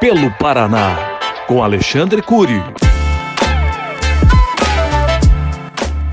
Pelo Paraná, com Alexandre Cury.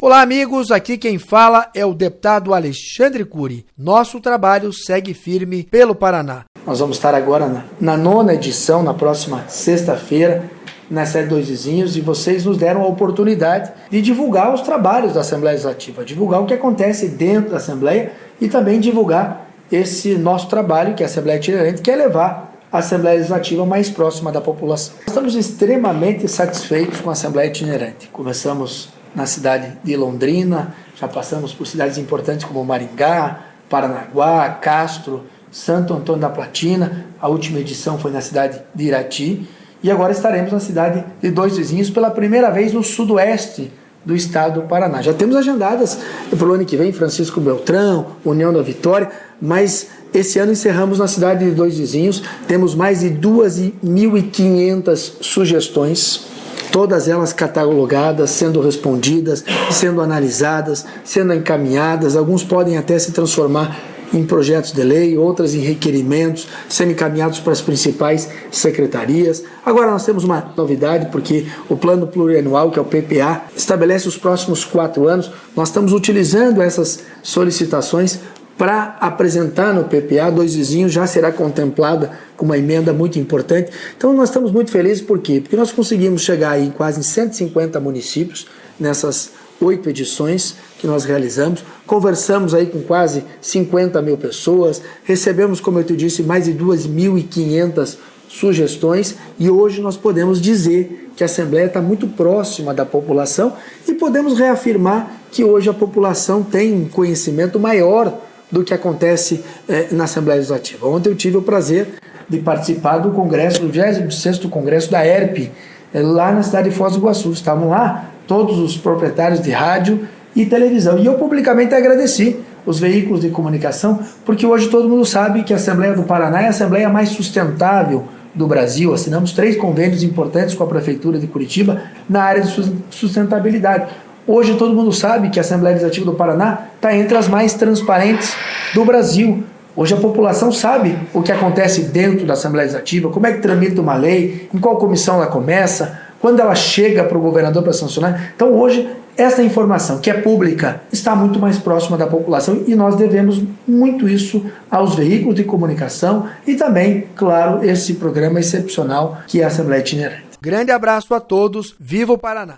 Olá, amigos. Aqui quem fala é o deputado Alexandre Cury. Nosso trabalho segue firme pelo Paraná. Nós vamos estar agora na, na nona edição, na próxima sexta-feira, na série Dois Vizinhos, e vocês nos deram a oportunidade de divulgar os trabalhos da Assembleia Legislativa, divulgar o que acontece dentro da Assembleia e também divulgar esse nosso trabalho, que é a Assembleia Itinerante, que é levar Assembleia Legislativa mais próxima da população. Estamos extremamente satisfeitos com a Assembleia Itinerante. Começamos na cidade de Londrina, já passamos por cidades importantes como Maringá, Paranaguá, Castro, Santo Antônio da Platina, a última edição foi na cidade de Irati, e agora estaremos na cidade de Dois Vizinhos pela primeira vez no sudoeste do estado do Paraná. Já temos agendadas para o ano que vem Francisco Beltrão, União da Vitória, mas esse ano encerramos na cidade de Dois Vizinhos, temos mais de 2.500 sugestões, todas elas catalogadas, sendo respondidas, sendo analisadas, sendo encaminhadas, alguns podem até se transformar em projetos de lei, outras em requerimentos, sendo encaminhados para as principais secretarias. Agora nós temos uma novidade, porque o Plano Plurianual, que é o PPA, estabelece os próximos quatro anos. Nós estamos utilizando essas solicitações para apresentar no PPA, dois vizinhos já será contemplada com uma emenda muito importante. Então nós estamos muito felizes, por quê? Porque nós conseguimos chegar aí em quase 150 municípios nessas oito edições que nós realizamos. Conversamos aí com quase 50 mil pessoas, recebemos, como eu te disse, mais de 2.500 sugestões e hoje nós podemos dizer que a Assembleia está muito próxima da população e podemos reafirmar que hoje a população tem um conhecimento maior do que acontece eh, na Assembleia Legislativa. Ontem eu tive o prazer de participar do congresso, do 26º congresso da ERP, eh, lá na cidade de Foz do Iguaçu. Estavam lá todos os proprietários de rádio e televisão. E eu publicamente agradeci os veículos de comunicação, porque hoje todo mundo sabe que a Assembleia do Paraná é a Assembleia mais sustentável do Brasil. Assinamos três convênios importantes com a Prefeitura de Curitiba na área de sustentabilidade. Hoje todo mundo sabe que a Assembleia Legislativa do Paraná está entre as mais transparentes do Brasil. Hoje a população sabe o que acontece dentro da Assembleia Legislativa, como é que tramita uma lei, em qual comissão ela começa, quando ela chega para o governador para sancionar. Então hoje essa informação que é pública está muito mais próxima da população e nós devemos muito isso aos veículos de comunicação e também, claro, esse programa excepcional que é a Assembleia Itinerante. Grande abraço a todos, viva o Paraná!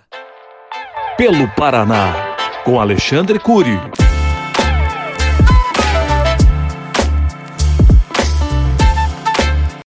Pelo Paraná, com Alexandre Cury.